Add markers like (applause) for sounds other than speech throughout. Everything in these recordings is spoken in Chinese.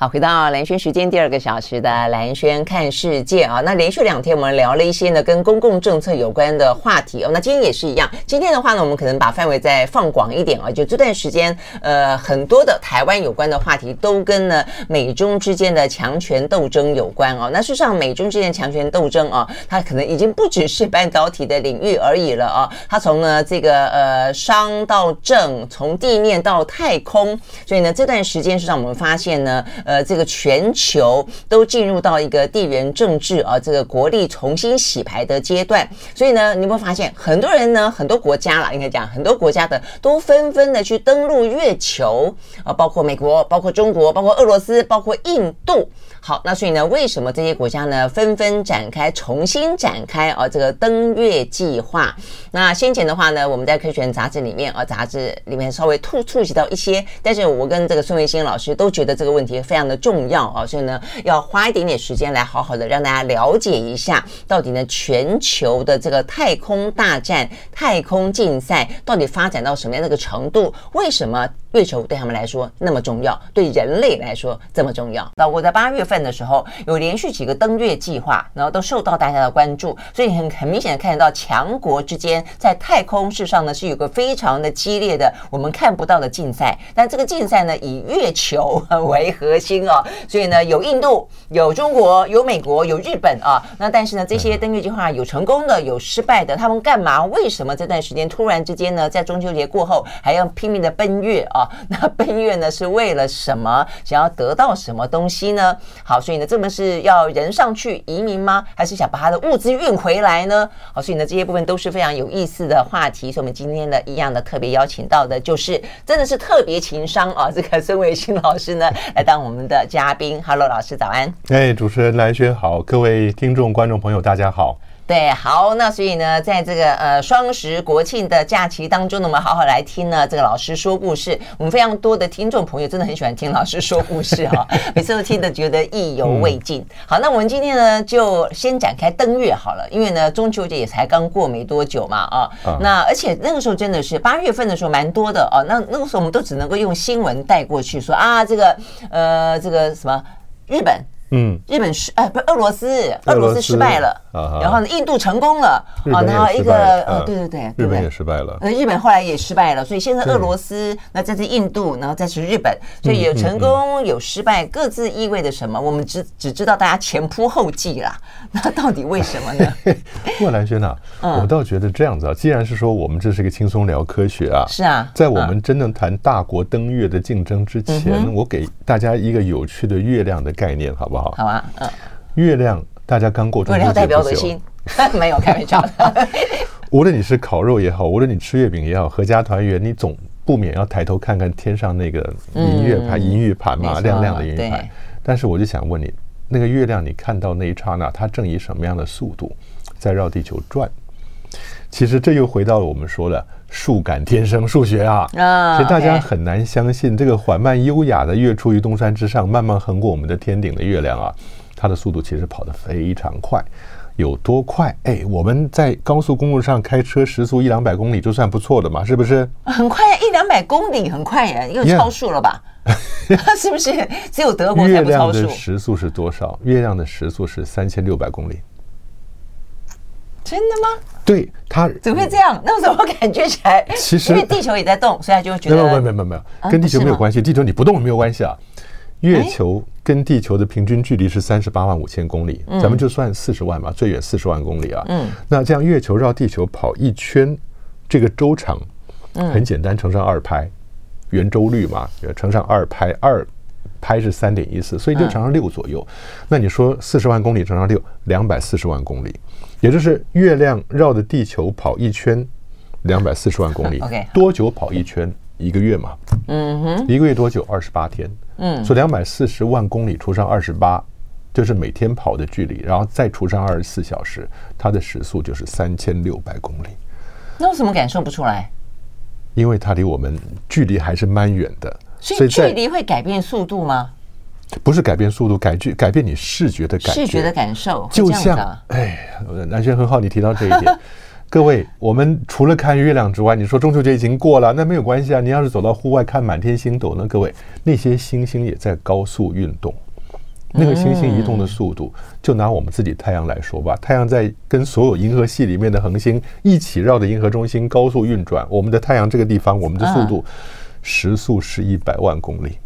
好，回到蓝轩时间第二个小时的蓝轩看世界啊，那连续两天我们聊了一些呢跟公共政策有关的话题哦，那今天也是一样，今天的话呢，我们可能把范围再放广一点啊，就这段时间呃很多的台湾有关的话题都跟呢美中之间的强权斗争有关哦。那事实上美中之间强权斗争啊，它可能已经不只是半导体的领域而已了啊，它从呢这个呃商到政，从地面到太空，所以呢这段时间是让我们发现呢。呃这个全球都进入到一个地缘政治啊，这个国力重新洗牌的阶段。所以呢，你会发现很多人呢，很多国家啦，应该讲很多国家的都纷纷的去登陆月球啊，包括美国，包括中国，包括俄罗斯，包括印度。好，那所以呢，为什么这些国家呢纷纷展开重新展开啊这个登月计划？那先前的话呢，我们在科学杂志里面啊，杂志里面稍微触触及到一些，但是我跟这个孙维新老师都觉得这个问题非常。非常的重要啊，所以呢，要花一点点时间来好好的让大家了解一下，到底呢全球的这个太空大战、太空竞赛到底发展到什么样的一个程度？为什么月球对他们来说那么重要，对人类来说这么重要？那我在八月份的时候有连续几个登月计划，然后都受到大家的关注，所以很很明显的看得到强国之间在太空事上呢是有个非常的激烈的我们看不到的竞赛，但这个竞赛呢以月球为核心。心啊，所以呢，有印度，有中国，有美国，有日本啊。那但是呢，这些登月计划有成功的，有失败的。他们干嘛？为什么这段时间突然之间呢，在中秋节过后还要拼命的奔月啊？(laughs) 那奔月呢，是为了什么？想要得到什么东西呢？好，所以呢，这么是要人上去移民吗？还是想把他的物资运回来呢？好，所以呢，这些部分都是非常有意思的话题。所以我们今天呢，一样的特别邀请到的就是真的是特别情商啊，这个孙伟新老师呢，来当我们。的嘉宾，Hello，老师早安。哎，主持人兰萱好，各位听众观众朋友大家好。对，好，那所以呢，在这个呃双十国庆的假期当中呢，我们好好来听呢这个老师说故事。我们非常多的听众朋友真的很喜欢听老师说故事哈、哦，(laughs) 每次都听得觉得意犹未尽。好，那我们今天呢就先展开登月好了，因为呢中秋节也才刚过没多久嘛啊，那而且那个时候真的是八月份的时候蛮多的哦，那那个时候我们都只能够用新闻带过去说啊这个呃这个什么日本。嗯，日本失哎，不是俄罗斯，俄罗斯失败了，然后呢，印度成功了，啊，然后一个呃，对对对，日本也失败了，呃，日本后来也失败了，所以现在俄罗斯，那再是印度，然后再是日本，所以有成功有失败，各自意味着什么？我们只只知道大家前仆后继啦，(laughs) 那到底为什么呢？(laughs) 不过兰轩呐，我倒觉得这样子啊，既然是说我们这是个轻松聊科学啊，是啊，在我们真正谈大国登月的竞争之前，我给大家一个有趣的月亮的概念，好不好？好啊，嗯，月亮，大家刚过中秋节，代表的心，(laughs) 没有开玩笑的。(laughs) 无论你是烤肉也好，无论你吃月饼也好，阖家团圆，你总不免要抬头看看天上那个银月盘、银玉盘嘛，亮亮的银玉盘。但是我就想问你，那个月亮，你看到那一刹那，它正以什么样的速度在绕地球转？其实这又回到了我们说的数感天生数学啊，啊，其实大家很难相信这个缓慢优雅的跃出于东山之上，慢慢横过我们的天顶的月亮啊，它的速度其实跑得非常快，有多快？哎，我们在高速公路上开车时速一两百公里就算不错的嘛，是不是？很快，一两百公里很快呀，又超速了吧. (laughs) 是不是？只有德国才不超速。月亮的时速是多少？月亮的时速是三千六百公里。真的吗？对，它怎么会这样？那我怎么感觉起来？其实因为地球也在动，所以他就会觉得没有没有没有没有，跟地球没有关系。地球你不动没有关系啊。月球跟地球的平均距离是三十八万五千公里，咱们就算四十万吧，最远四十万公里啊。嗯，那这样月球绕地球跑一圈，这个周长很简单，乘上二拍，圆周率嘛，乘上二拍，二拍是三点一四，所以就乘上六左右。那你说四十万公里乘上六，两百四十万公里。也就是月亮绕着地球跑一圈，两百四十万公里。(laughs) 多久跑一圈？一个月嘛，嗯哼，一个月多久？二十八天，嗯，所以两百四十万公里除上二十八，就是每天跑的距离，然后再除上二十四小时，它的时速就是三千六百公里。那为什么感受不出来？因为它离我们距离还是蛮远的，所以距离会改变速度吗？不是改变速度，改距改变你视觉的感觉，视觉的感受，就像哎，南轩很好，你提到这一点。(laughs) 各位，我们除了看月亮之外，你说中秋节已经过了，那没有关系啊。你要是走到户外看满天星斗呢？各位，那些星星也在高速运动。那个星星移动的速度，就拿我们自己太阳来说吧，太阳在跟所有银河系里面的恒星一起绕着银河中心高速运转。我们的太阳这个地方，我们的速度时速是一百万公里。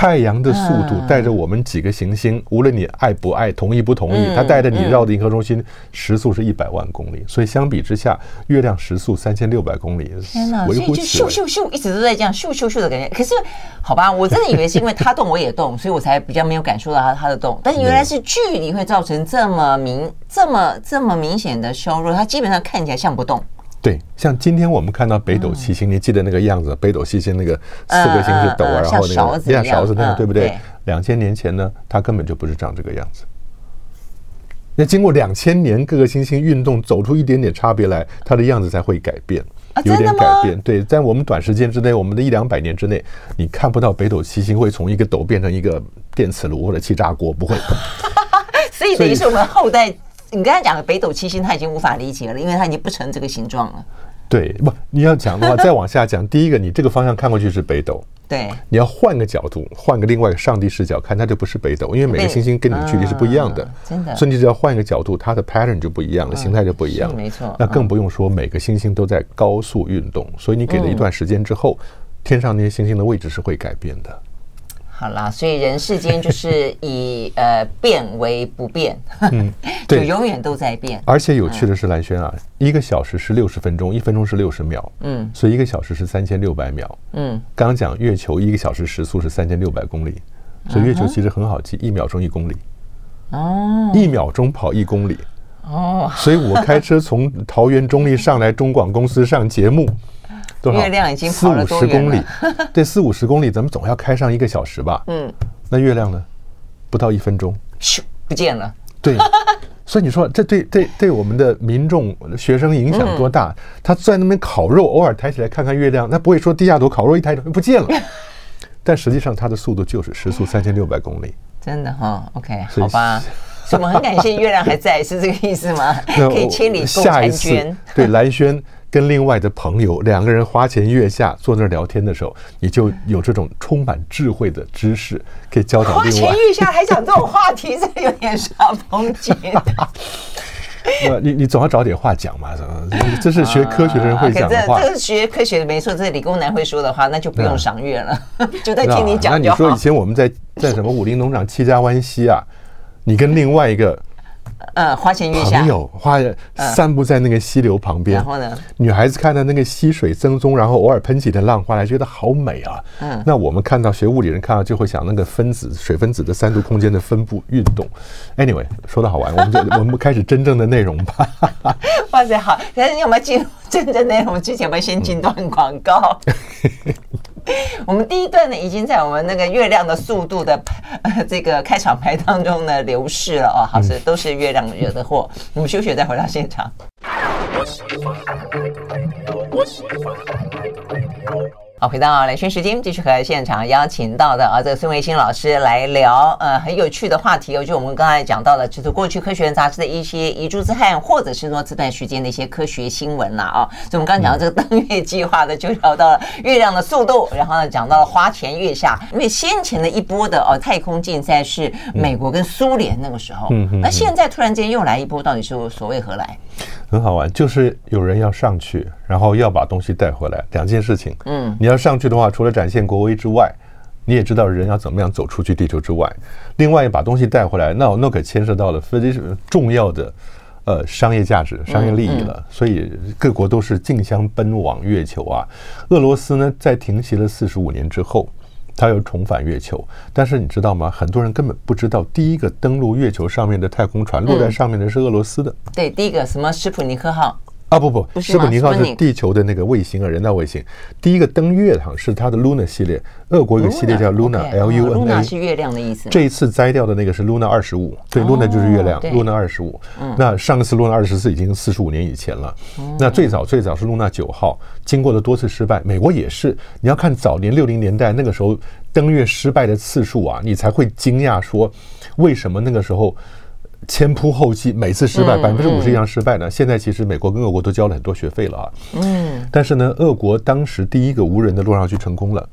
太阳的速度带着我们几个行星，无论你爱不爱、同意不同意，它带着你绕着银河中心，时速是一百万公里。所以相比之下，月亮时速三千六百公里，天哪！所以就咻咻咻，一直都在这样咻咻咻的感觉。可是，好吧，我真的以为是因为它动，我也动，(laughs) 所以我才比较没有感受到它它的动。但原来是距离会造成这么明、这么这么明显的削弱，它基本上看起来像不动。对，像今天我们看到北斗七星，你记得那个样子？北斗七星那个四个星是斗啊，然后那个像勺子那样，对不对？两千年前呢，它根本就不是长这个样子。那经过两千年，各个星星运动走出一点点差别来，它的样子才会改变，有点改变。对，在我们短时间之内，我们的一两百年之内，你看不到北斗七星会从一个斗变成一个电磁炉或者气炸锅，不会。(laughs) 所以等于是我们后代。你刚才讲的北斗七星，他已经无法理解了，因为他已经不成这个形状了。对，不，你要讲的话，再往下讲。第一个，你这个方向看过去是北斗，(laughs) 对，你要换个角度，换个另外一个上帝视角看，它就不是北斗，因为每个星星跟你的距离是不一样的，真的。所以你只要换一个角度，它的 pattern 就不一样了，形态就不一样了，没错。那更不用说每个星星都在高速运动，所以你给了一段时间之后，天上那些星星的位置是会改变的。好啦，所以人世间就是 (laughs) 以呃变为不变，(laughs) 嗯，就永远都在变。而且有趣的是，蓝轩啊，一个小时是六十分钟，一分钟是六十秒，嗯，所以一个小时是三千六百秒，嗯。刚刚讲月球一个小时时速是三千六百公里，所以月球其实很好记，一秒钟一公里，哦，一秒钟跑一公里，哦，所以我开车从桃园中立上来中广公司上节目。月亮已经？四五十公里，(laughs) 对，四五十公里，咱们总要开上一个小时吧？嗯，那月亮呢？不到一分钟，咻，不见了。对，(laughs) 所以你说这对对对我们的民众学生影响多大？他在那边烤肉，偶尔抬起来看看月亮，他不会说低下头烤肉一抬头不见了。(laughs) 但实际上，它的速度就是时速三千六百公里。真的哈？OK，好吧。我们很感谢月亮还在，是这个意思吗？可以千里共婵娟。对，兰萱。跟另外的朋友两个人花前月下坐那儿聊天的时候，你就有这种充满智慧的知识可以教导另外。花前月下还讲这种话题，这有点煞风景。你你总要找点话讲嘛，这是学科学的人会讲的话。啊、这，这是学科学的没错，这是理工男会说的话，那就不用赏月了，(laughs) 就在听你讲。那你说以前我们在在什么武林农场七家湾西啊，你跟另外一个。呃，花前月下，朋友花散步在那个溪流旁边，然后呢，女孩子看到那个溪水洢淙，然后偶尔喷起的浪花来，觉得好美啊。嗯，那我们看到学物理人看到就会想那个分子水分子的三度空间的分布运动。Anyway，说的好玩，我们就 (laughs) 我们开始真正的内容吧。哇塞，好，可是你有没有进入真正内容之前，我们先进段广告。(laughs) 我们第一段呢，已经在我们那个月亮的速度的呃 (laughs) 这个开场白当中呢流逝了哦，好，是都是月亮惹的祸。(laughs) 我们休息再回到现场。好，回到兰萱时间，继续和现场邀请到的啊，这个孙维新老师来聊呃很有趣的话题哦，就我们刚才讲到的，就是过去《科学人》杂志的一些遗珠之憾，或者是说这段时间的一些科学新闻啦啊。所以我们刚刚讲到这个登月计划的，就聊到了月亮的速度，然后呢讲到了花前月下，因为先前的一波的哦太空竞赛是美国跟苏联那个时候，嗯那现在突然间又来一波，到底是所谓何来？很好玩，就是有人要上去，然后要把东西带回来，两件事情。嗯，你要上去的话，除了展现国威之外，你也知道人要怎么样走出去地球之外。另外，把东西带回来，那那可牵涉到了非常重要的呃商业价值、商业利益了。所以各国都是竞相奔往月球啊。俄罗斯呢，在停息了四十五年之后。他又重返月球，但是你知道吗？很多人根本不知道，第一个登陆月球上面的太空船落在上面的是俄罗斯的。对，第一个什么斯普尼克号。啊不不，斯普尼克是地球的那个卫星啊，人造卫星。第一个登月哈是它的 Luna 系列，俄国有个系列叫 Luna，L U N A，是月亮的意思。这一次摘掉的那个是 Luna 二十五，对，Luna 就是月亮，Luna 二十五。那上一次 Luna 二十四已经四十五年以前了。那最早最早是 Luna 九号，经过了多次失败，美国也是。你要看早年六零年代那个时候登月失败的次数啊，你才会惊讶说为什么那个时候。前仆后继，每次失败百分之五十以上失败呢。现在其实美国跟俄国都交了很多学费了啊。嗯。但是呢，俄国当时第一个无人的落上去成功了，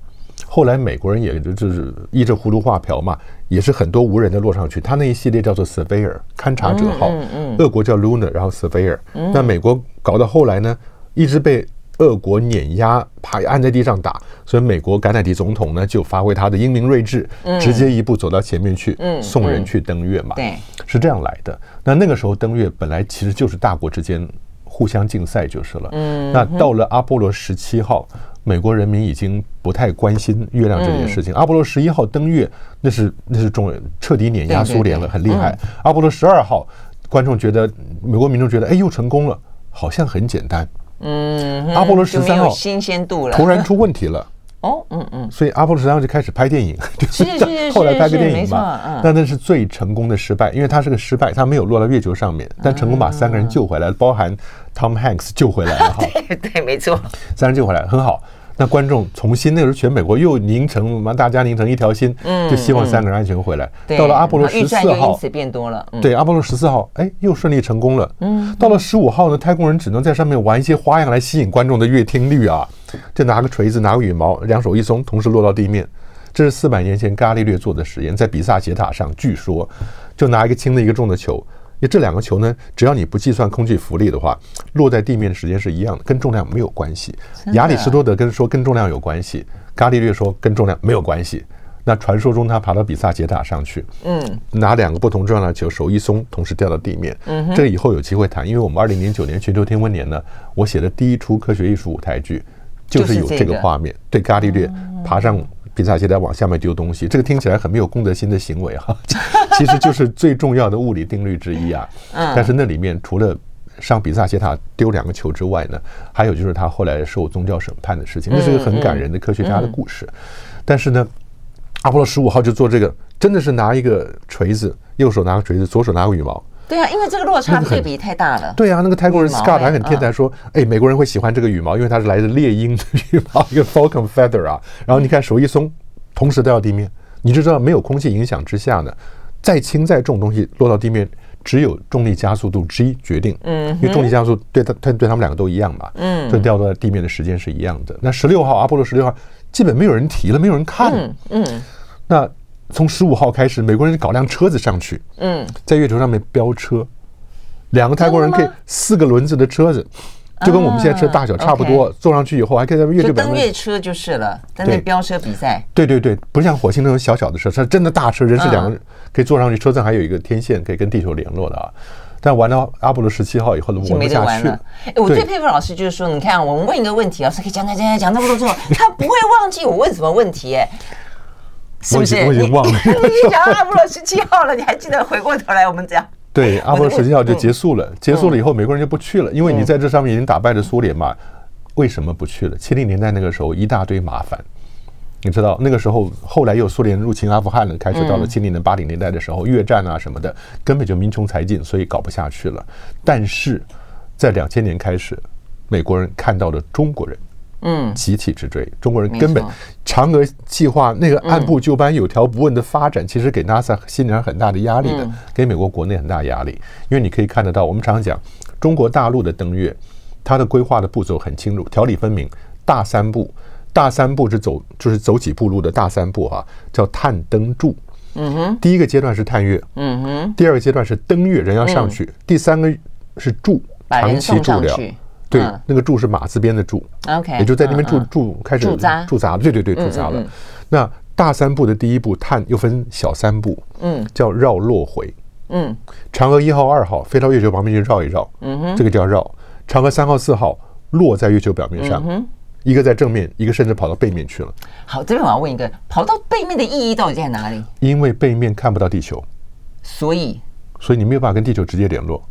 后来美国人也就是依着葫芦画瓢嘛，也是很多无人的落上去。他那一系列叫做 Surveyor 勘察者号，俄国叫 Luna，然后 Surveyor。那美国搞到后来呢，一直被。俄国碾压，怕按在地上打，所以美国甘乃迪总统呢就发挥他的英明睿智，直接一步走到前面去，送人去登月嘛。对，是这样来的。那那个时候登月本来其实就是大国之间互相竞赛就是了。嗯，那到了阿波罗十七号，美国人民已经不太关心月亮这件事情。阿波罗十一号登月，那是那是中彻底碾压苏联了，很厉害。阿波罗十二号，观众觉得美国民众觉得，哎，又成功了，好像很简单。嗯，阿波罗十三号新鲜度了，突然出问题了。(laughs) 哦，嗯嗯，所以阿波罗十三号就开始拍电影，(laughs) 是是是，后来拍个电影嘛。但那是最成功的失败，因为它是个失败，它没有落到月球上面，但成功把三个人救回来，包含 Tom Hanks 救回来了。哈，(laughs) 对对，没错，三人救回来很好。那观众重新那个时候，全美国又拧成嘛，大家拧成一条心，就希望三个人安全回来。到了阿波罗十四号，因此变多了。对，阿波罗十四号，哎，又顺利成功了。嗯，到了十五号呢，太空人只能在上面玩一些花样来吸引观众的阅听率啊，就拿个锤子，拿个羽毛，两手一松，同时落到地面。这是四百年前伽利略做的实验，在比萨斜塔上，据说就拿一个轻的，一个重的球。因为这两个球呢，只要你不计算空气浮力的话，落在地面的时间是一样的，跟重量没有关系。亚里士多德跟说跟重量有关系，伽利略说跟重量没有关系。那传说中他爬到比萨斜塔上去，嗯，拿两个不同重量的球，手一松，同时掉到地面。嗯，这个以后有机会谈，因为我们二零零九年全球天文年呢，我写的第一出科学艺术舞台剧，就是有这个画面，对伽利略爬上。比萨斜塔往下面丢东西，这个听起来很没有公德心的行为哈，(laughs) 其实就是最重要的物理定律之一啊。但是那里面除了上比萨斜塔丢两个球之外呢，还有就是他后来受宗教审判的事情，那是一个很感人的科学家的故事。但是呢，阿波罗十五号就做这个，真的是拿一个锤子，右手拿个锤子，左手拿个羽毛。对啊，因为这个落差对比太大了。对啊，那个太空人 Scott 还很天才说，哎，美国人会喜欢这个羽毛，因为它是来自猎鹰的羽毛，一个 Falcon Feather 啊。然后你看手一松，同时掉到地面，你就知道没有空气影响之下呢，再轻再重东西落到地面，只有重力加速度 G 决定。嗯，因为重力加速对它它对他们两个都一样嘛。嗯，就掉到地面的时间是一样的。那十六号阿波罗十六号基本没有人提了，没有人看。嗯，嗯，那。从十五号开始，美国人搞辆车子上去，嗯，在月球上面飙车，两个泰国人可以四个轮子的车子，就跟我们现在车大小差不多，坐上去以后还可以在月球。登月车就是了，在那飙车比赛。对对对，不像火星那种小小的车，它真的大车，人是两个人可以坐上去，车上还有一个天线可以跟地球联络的啊。但玩到阿波罗十七号以后，玩不下去了。哎，我最佩服老师就是说，你看我们问一个问题，老师可以讲讲讲讲讲那么多之后，他不会忘记我问什么问题，哎。是不是？我已经忘了。(laughs) 你讲到阿波罗十七号了，你还记得？回过头来我们讲。(laughs) 对，阿波罗十七号就结束了。结束了以后，美国人就不去了，因为你在这上面已经打败了苏联嘛。为什么不去了？七零年代那个时候一大堆麻烦，你知道那个时候后来又苏联入侵阿富汗了，开始到了七零年八零年代的时候，越战啊什么的，根本就民穷财尽，所以搞不下去了。但是在两千年开始，美国人看到了中国人。嗯，集体之追，中国人根本嫦娥计划那个按部就班、有条不紊的发展，其实给 NASA 心理上很大的压力的，给美国国内很大压力。因为你可以看得到，我们常常讲中国大陆的登月，它的规划的步骤很清楚，条理分明。大三步，大三步是走就是走几步路的大三步啊，叫探登驻。嗯哼，第一个阶段是探月，嗯哼，第二个阶段是登月，人要上去，第三个是驻，长期驻留。对，那个驻是马字边的驻，OK，也就在那边驻驻开始驻扎驻扎了，对对对，驻扎了。那大三步的第一步探又分小三步，嗯，叫绕落回，嗯，嫦娥一号、二号飞到月球旁边去绕一绕，嗯哼，这个叫绕。嫦娥三号、四号落在月球表面上，一个在正面，一个甚至跑到背面去了。好，这边我要问一个，跑到背面的意义到底在哪里？因为背面看不到地球，所以，所以你没有办法跟地球直接联络。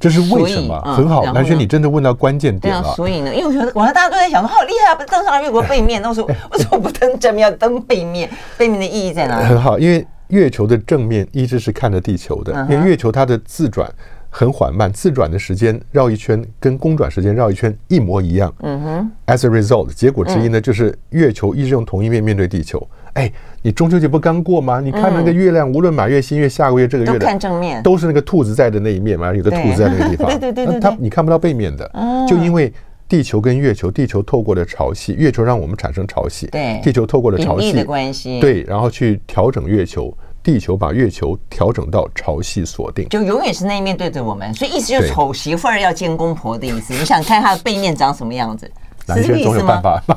这是为什么？嗯、很好，兰萱，你真的问到关键点了。啊、所以呢，因为我觉得，我看大家都在想说，好厉害啊，不登上月球背面。那我说，(laughs) 为什么不登正面，要登背面？(laughs) 背面的意义在哪里？很好，因为月球的正面一直是看着地球的，因为月球它的自转很缓慢，自转的时间绕一圈跟公转时间绕一圈一模一样。嗯哼。As a result，结果之一呢，就是月球一直用同一面面对地球。哎，你中秋节不刚过吗？你看那个月亮，无论满月、新月、下个月这个月的，看正面，都是那个兔子在的那一面嘛，有的兔子在那个地方。对对对对，它你看不到背面的，就因为地球跟月球，地球透过了潮汐，月球让我们产生潮汐，对，地球透过了潮汐的关系，对，然后去调整月球，地球把月球调整到潮汐锁定，就永远是那一面对着我们，所以意思就是丑媳妇儿要见公婆的意思。你想看她的背面长什么样子？男生总有办法。(laughs)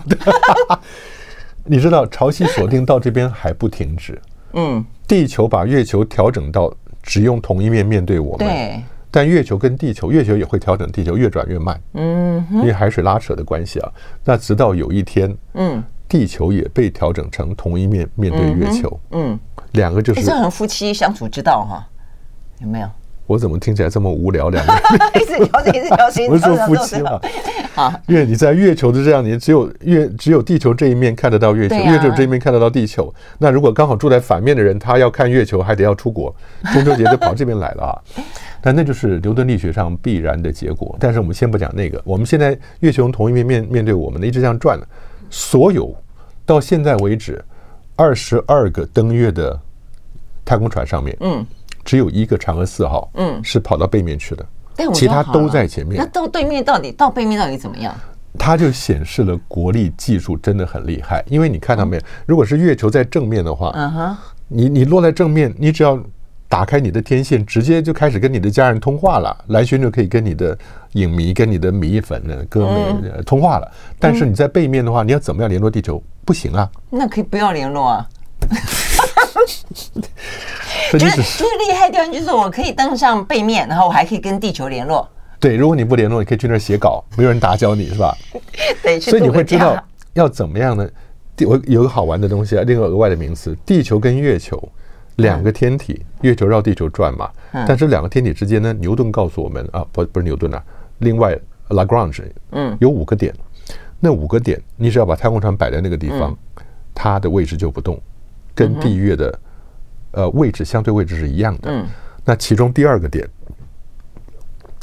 你知道潮汐锁定到这边还不停止，嗯，地球把月球调整到只用同一面面对我们，对，但月球跟地球，月球也会调整地球越转越慢，嗯，因为海水拉扯的关系啊，那直到有一天，嗯，地球也被调整成同一面面对月球，嗯，两个就是这很夫妻相处之道哈，有没有？我怎么听起来这么无聊？两个 (laughs) 一直聊心，一直聊心，不是说夫妻吗？好，因为你在月球的这样，你只有月只有地球这一面看得到月球，月球这一面看得到地球。那如果刚好住在反面的人，他要看月球，还得要出国，中秋节就跑这边来了啊。(laughs) 但那就是牛顿力学上必然的结果。但是我们先不讲那个，我们现在月球同一面面面对我们的，一直这样转，所有到现在为止二十二个登月的太空船上面，嗯。只有一个嫦娥四号，嗯，是跑到背面去的，其他都在前面。那到对面到底到背面到底怎么样？它就显示了国力技术真的很厉害。因为你看到没有，如果是月球在正面的话，嗯哼，你你落在正面，你只要打开你的天线，直接就开始跟你的家人通话了。蓝轩就可以跟你的影迷、跟你的米粉的歌迷通话了。但是你在背面的话，你要怎么样联络地球？不行啊。那可以不要联络啊。(laughs) 就是 (laughs) 就是厉害的地方，就是我可以登上背面，然后我还可以跟地球联络。对，如果你不联络，你可以去那儿写稿，没有人打搅你，是吧？(laughs) 对，所以你会知道要怎么样呢？地我有个好玩的东西啊，另外额外的名词，地球跟月球两个天体，月球绕地球转嘛。但是两个天体之间呢，牛顿告诉我们啊，不不是牛顿啊，另外 Lagrange，嗯，有五个点，那五个点，你只要把太空船摆在那个地方，它的位置就不动。跟地月的呃位置相对位置是一样的。嗯。那其中第二个点，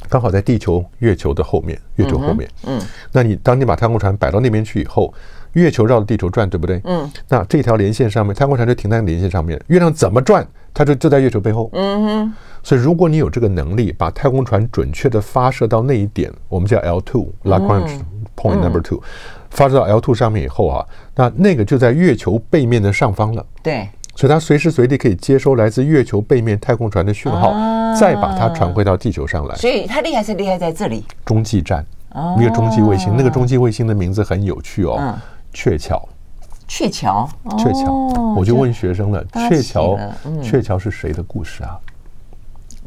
刚好在地球、月球的后面，月球后面。嗯。那你当你把太空船摆到那边去以后，月球绕着地球转，对不对？嗯。那这条连线上面，太空船就停在连线上面。月亮怎么转，它就就在月球背后。嗯哼。所以如果你有这个能力，把太空船准确的发射到那一点，我们叫 L two Lagrange point number two。发射到 L2 上面以后啊，那那个就在月球背面的上方了。对，所以它随时随地可以接收来自月球背面太空船的讯号，再把它传回到地球上来。所以它厉害是厉害在这里。中继站，一个中继卫星，那个中继卫星的名字很有趣哦，鹊桥。鹊桥，鹊桥，我就问学生了，鹊桥，鹊桥是谁的故事啊？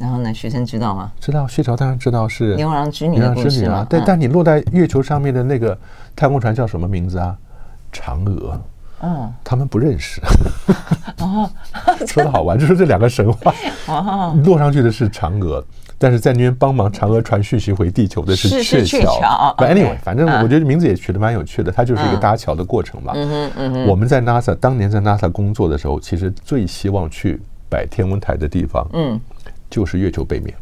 然后呢？学生知道吗？知道，鹊桥当然知道是牛郎织女的故事啊。对，但你落在月球上面的那个太空船叫什么名字啊？嫦娥。嗯，他们不认识。(laughs) 哦，(laughs) 说的好玩，就是这两个神话。(laughs) 哦，落上去的是嫦娥，但是在那边帮忙嫦娥传讯息回地球的是鹊桥。Anyway，反正我觉得名字也取得蛮有趣的，它就是一个搭桥的过程嘛。嗯哼，嗯哼。我们在 NASA 当年在 NASA 工作的时候，其实最希望去摆天文台的地方，嗯。就是月球背面，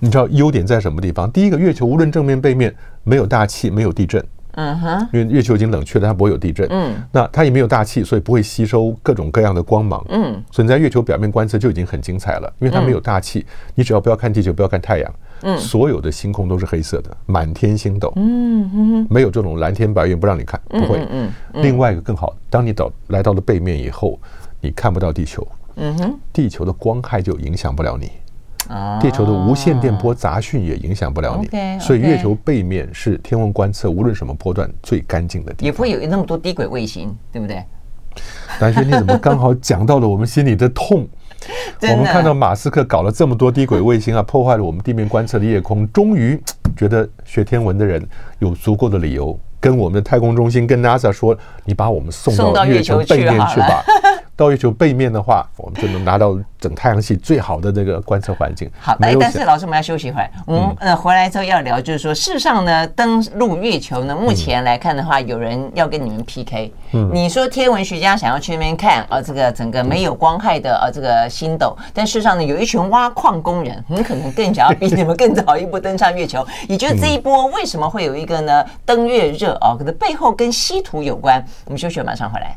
你知道优点在什么地方？第一个，月球无论正面背面没有大气，没有地震，嗯哼，因为月球已经冷却了，它不会有地震，嗯，那它也没有大气，所以不会吸收各种各样的光芒，嗯，所以你在月球表面观测就已经很精彩了，因为它没有大气，你只要不要看地球，不要看太阳，嗯，所有的星空都是黑色的，满天星斗，嗯哼，没有这种蓝天白云不让你看，不会，嗯，另外一个更好，当你到来到了背面以后，你看不到地球。嗯哼，地球的光害就影响不了你，地球的无线电波杂讯也影响不了你，所以月球背面是天文观测无论什么波段最干净的地方，也不会有那么多低轨卫星，对不对？但是，你怎么刚好讲到了我们心里的痛？(laughs) 我们看到马斯克搞了这么多低轨卫星啊，(laughs) 破坏了我们地面观测的夜空，终于 (tsk) 觉得学天文的人有足够的理由跟我们的太空中心跟 NASA 说：“你把我们送到月球背面去吧。”到月球背面的话，我们就能拿到整太阳系最好的这个观测环境。好，哎，但是老师，我们要休息一会儿。我们呃回来之后要聊，就是说，事实上呢，登陆月球呢，目前来看的话，有人要跟你们 PK。嗯，你说天文学家想要去那边看啊，这个整个没有光害的啊这个星斗，但事实上呢，有一群挖矿工人很可能更想要比你们更早一步登上月球。也就是这一波为什么会有一个呢登月热啊？可能背后跟稀土有关。我们休息，马上回来。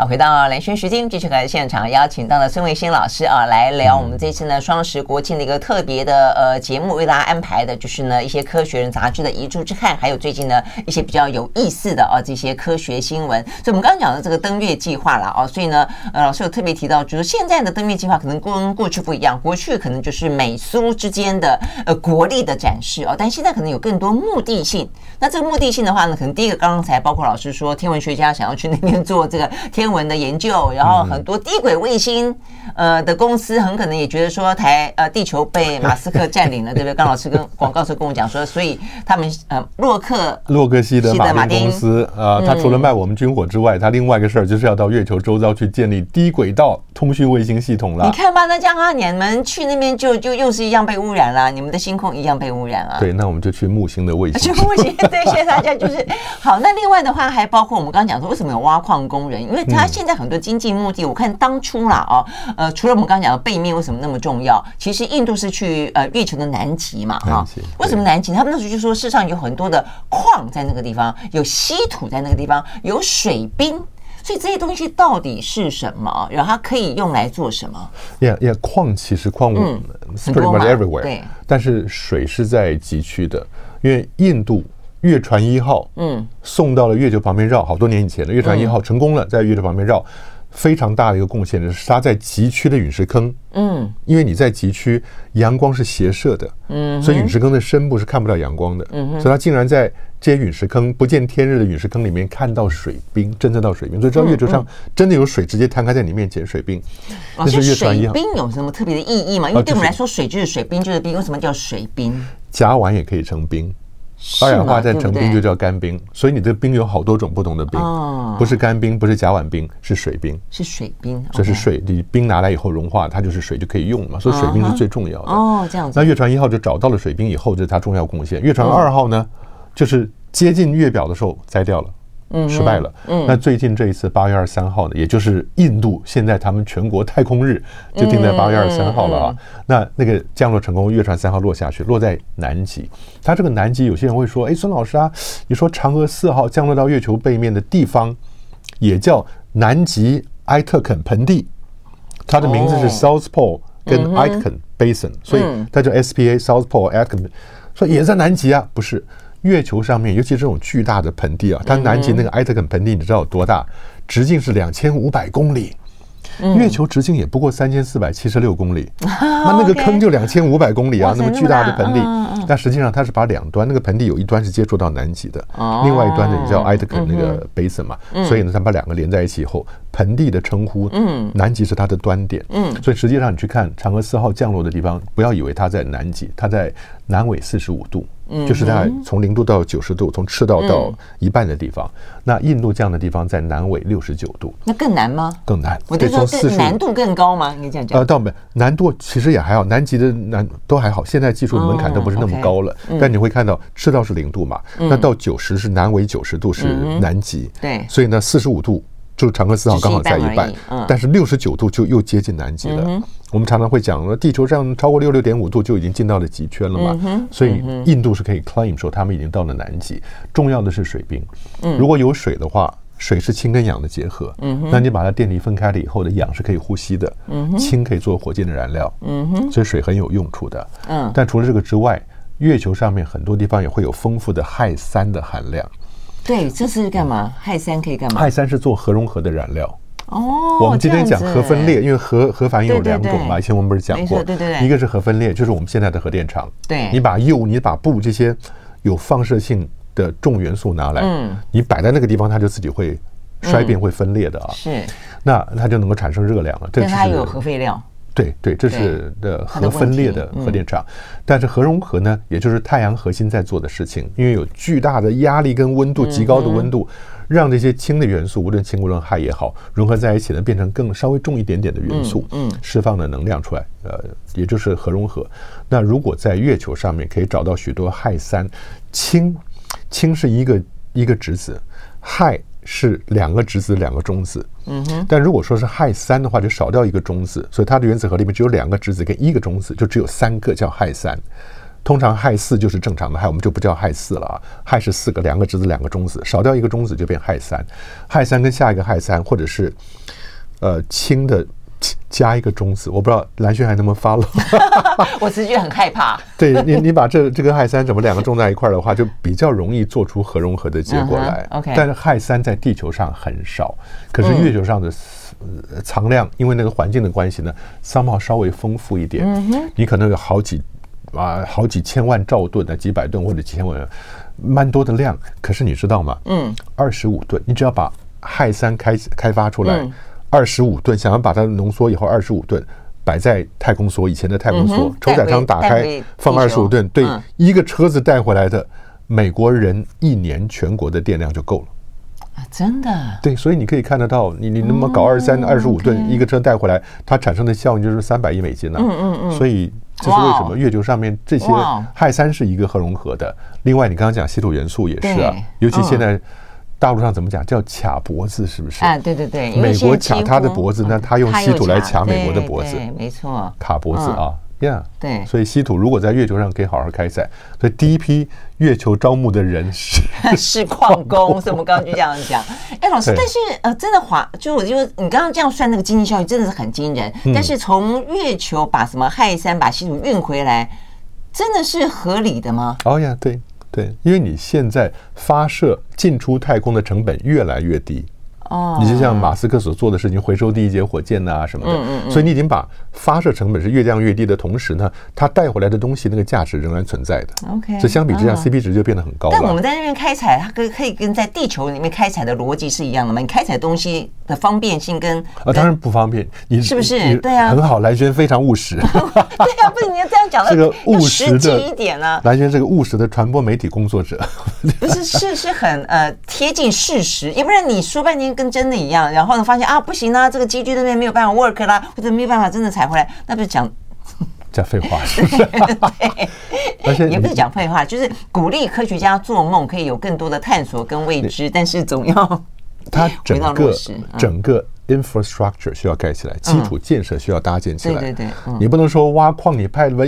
好，回到蓝轩时间，继续来现场邀请到了孙维新老师啊，来聊我们这次呢双十国庆的一个特别的呃节目，为大家安排的就是呢一些科学人杂志的一柱之汉，还有最近呢一些比较有意思的啊这些科学新闻。所以我们刚刚讲的这个登月计划了啊，所以呢呃老师有特别提到，就是现在的登月计划可能跟过去不一样，过去可能就是美苏之间的呃国力的展示啊，但现在可能有更多目的性。那这个目的性的话呢，可能第一个刚刚才包括老师说，天文学家想要去那边做这个天。文的研究，然后很多低轨卫星呃的公司很可能也觉得说台呃地球被马斯克占领了，(laughs) 对不对？刚老师跟广告时候跟我讲说，所以他们呃洛克洛克希德马丁公司呃，他除了卖我们军火之外，他另外一个事儿就是要到月球周遭去建立低轨道通讯卫星系统了。你看吧，那这样啊，你们去那边就就又是一样被污染了，你们的星空一样被污染啊。对，那我们就去木星的卫星。(laughs) 去木星，对，谢谢大家。就是好，那另外的话还包括我们刚刚讲说，为什么有挖矿工人？因为他。他现在很多经济目的，我看当初啦哦，呃，除了我们刚刚讲的背面为什么那么重要，其实印度是去呃月球的南极嘛哈。为什么南极？他们那时候就说，世上有很多的矿在那个地方，有稀土在那个地方，有水冰，所以这些东西到底是什么？然后它可以用来做什么？？Yeah, yeah，，矿其实矿物、嗯、pretty much everywhere，对，但是水是在极区的，因为印度。月船一号，嗯，送到了月球旁边绕，好多年以前的月船一号成功了，在月球旁边绕，非常大的一个贡献是它在极区的陨石坑，嗯，因为你在极区，阳光是斜射的，嗯，所以陨石坑的深部是看不到阳光的，嗯，所以它竟然在这些陨石坑不见天日的陨石坑里面看到水冰，侦测到水冰，所以知道月球上真的有水直接摊开在你面前，水冰。那是月船一号。水冰有什么特别的意义吗？因为对我们来说，水就是水，冰就是冰，为什么叫水冰？甲烷也可以成冰。二氧化碳成冰就叫干冰，所以你的冰有好多种不同的冰，不是干冰，不是甲烷冰，是水冰，是水冰，这是水，你冰拿来以后融化，它就是水就可以用了嘛，所以水冰是最重要的。哦，这样子。那月船一号就找到了水冰以后，这是它重要贡献。月船二号呢，就是接近月表的时候摘掉了。嗯，失败了。嗯，那最近这一次八月二十三号呢，也就是印度现在他们全国太空日就定在八月二十三号了啊。那那个降落成功，月船三号落下去，落在南极。它这个南极，有些人会说，哎，孙老师啊，你说嫦娥四号降落到月球背面的地方，也叫南极埃特肯盆地，它的名字是 South Pole 跟 Aitken Basin，所以它叫 SPA South Pole Aitken，说也在南极啊，不是。月球上面，尤其这种巨大的盆地啊，它南极那个埃特肯盆地，你知道有多大？直径是两千五百公里。月球直径也不过三千四百七十六公里，(laughs) 那那个坑就两千五百公里啊，那么巨大的盆地。但实际上它是把两端，那个盆地有一端是接触到南极的，另外一端呢也叫埃特肯那个 basin 嘛，所以呢，它把两个连在一起以后，盆地的称呼，南极是它的端点。所以实际上你去看嫦娥四号降落的地方，不要以为它在南极，它在南纬四十五度。就是在从零度到九十度，从赤道到一半的地方。嗯、那印度这样的地方在南纬六十九度，那更难吗？更难。我就说更难度更高吗？你这样讲？呃，倒没，难度其实也还好，南极的难都还好。现在技术门槛都不是那么高了。但你会看到赤道是零度嘛？嗯、那到九十是南纬九十度是南极。嗯、对。所以呢，四十五度。就嫦娥四号刚好在一半，但是六十九度就又接近南极了。我们常常会讲，地球上超过六六点五度就已经进到了极圈了嘛。所以印度是可以 claim 说他们已经到了南极。重要的是水冰，如果有水的话，水是氢跟氧的结合。那你把它电离分开了以后的氧是可以呼吸的，氢可以做火箭的燃料。所以水很有用处的。但除了这个之外，月球上面很多地方也会有丰富的氦三的含量。对，这是干嘛？氦三可以干嘛？氦三是做核融合的燃料。哦，我们今天讲核分裂，因为核核反应有两种嘛。以前我们不是讲过？对对对，一个是核分裂，就是我们现在的核电厂。对，你把铀、你把钚这些有放射性的重元素拿来，嗯，你摆在那个地方，它就自己会衰变、会分裂的啊。是，那它就能够产生热量了。对，它有核废料。对对，这是的核分裂的核电厂。但是核融合呢，也就是太阳核心在做的事情，因为有巨大的压力跟温度，极高的温度，让这些氢的元素，无论氢无论氦也好，融合在一起呢，变成更稍微重一点点的元素，嗯，释放的能量出来，呃，也就是核融合。那如果在月球上面可以找到许多氦三，氢，氢是一个一个质子，氦。是两个质子，两个中子。嗯哼。但如果说是氦三的话，就少掉一个中子，所以它的原子核里面只有两个质子跟一个中子，就只有三个叫氦三。通常氦四就是正常的氦，我们就不叫氦四了啊。氦是四个，两个质子，两个中子，少掉一个中子就变氦三。氦三跟下一个氦三，或者是呃氢的。加一个中子，我不知道蓝轩还能不能 follow。(laughs) 我直觉很害怕。对你，你把这这跟氦三怎么两个种在一块儿的话，就比较容易做出核融合的结果来。Uh -huh. 但是氦三在地球上很少，可是月球上的藏量，因为那个环境的关系呢，somehow 稍微丰富一点。Uh. 你可能有好几啊，好几千万兆吨的几百吨或者几千万，蛮多的量。可是你知道吗？嗯，二十五吨，你只要把氦三开开发出来。嗯二十五吨，想要把它浓缩以后，二十五吨摆在太空梭，以前的太空梭，承载舱打开放二十五吨，对，一个车子带回来的美国人一年全国的电量就够了啊！真的？对，所以你可以看得到，你你那么搞二十三、二十五吨一个车带回来，它产生的效应就是三百亿美金了。嗯嗯嗯。所以这是为什么月球上面这些氦三是一个核融合的。另外，你刚刚讲稀土元素也是啊，尤其现在。大陆上怎么讲？叫卡脖子，是不是？啊，对对对，美国卡他的脖子，那他用稀土来卡美国的脖子，没错，卡脖子啊，呀，对。所以稀土如果在月球上可以好好开采，所以第一批月球招募的人是 (laughs) 是矿工，所以我们刚刚就这样讲。(laughs) 哎，老师，但是呃，真的华，就我就你刚刚这样算那个经济效益真的是很惊人。但是从月球把什么氦三把稀土运回来，真的是合理的吗？哦呀，对。对，因为你现在发射进出太空的成本越来越低。哦，你就像马斯克所做的事情，回收第一节火箭呐什么的，所以你已经把发射成本是越降越低的同时呢，它带回来的东西那个价值仍然存在的。OK，所以相比之下，CP 值就变得很高了。但我们在那边开采，它跟可以跟在地球里面开采的逻辑是一样的吗？你开采东西的方便性跟啊，当然不方便。你是不是？对啊，很好，蓝轩非常务实。(laughs) 对啊，不是你要这样讲的，(laughs) 这个务实的一点呢。蓝轩这个务实的传播媒体工作者，(laughs) 不是是是很呃贴近事实，要不然你说半天跟真的一样。然后呢，发现啊，不行啊，这个机具那边没有办法 work 啦，或者没有办法真的采回来，那不是讲 (laughs) 讲废话是不是？(laughs) 对，而且也不是讲废话，就是鼓励科学家做梦，可以有更多的探索跟未知，但是总要它整个整个 infrastructure 需要盖起来，基础建设需要搭建起来。对对对，你不能说挖矿，你派了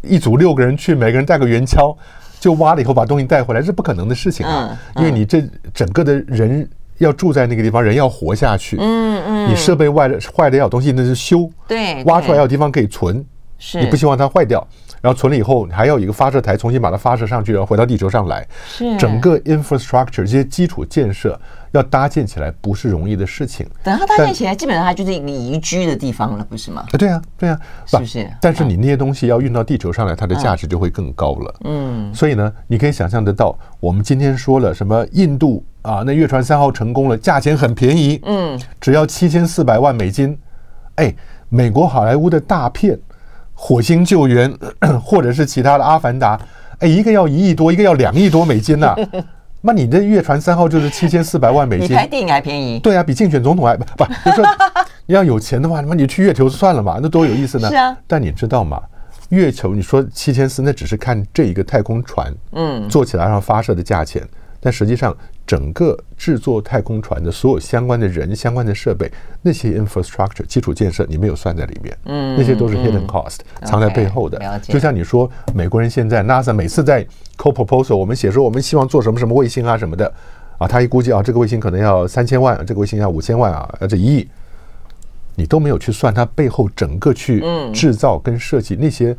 一组六个人去，每个人带个圆锹，就挖了以后把东西带回来，这是不可能的事情啊，因为你这整个的人。要住在那个地方，人要活下去。嗯嗯，你设备坏了坏的要有东西，那是修。对，挖出来要有地方可以存。是，你不希望它坏掉，然后存了以后，还要有一个发射台，重新把它发射上去，然后回到地球上来。是，整个 infrastructure 这些基础建设要搭建起来，不是容易的事情。等它搭建起来，基本上它就是一个宜居的地方了，不是吗？啊，对啊，对啊，是不是？但是你那些东西要运到地球上来，它的价值就会更高了。嗯，所以呢，你可以想象得到，我们今天说了什么印度。啊，那月船三号成功了，价钱很便宜，嗯，只要七千四百万美金。哎，美国好莱坞的大片《火星救援》(clears throat) 或者是其他的《阿凡达》，哎，一个要一亿多，一个要两亿多美金呐、啊。(laughs) 那你的月船三号就是七千四百万美金，比拍电影还便宜。对啊，比竞选总统还不不，就是说你要有钱的话，那么你去月球算了嘛，那多有意思呢。是啊，但你知道吗？月球你说七千四，那只是看这一个太空船，嗯，做起来然后发射的价钱。但实际上，整个制作太空船的所有相关的人、相关的设备，那些 infrastructure 基础建设，你没有算在里面。嗯，那些都是 hidden cost，藏在背后的。就像你说，美国人现在 NASA 每次在 co proposal，我们写说我们希望做什么什么卫星啊什么的，啊，他一估计啊，这个卫星可能要三千万，这个卫星要五千万啊，啊，这一亿，你都没有去算它背后整个去制造跟设计那些。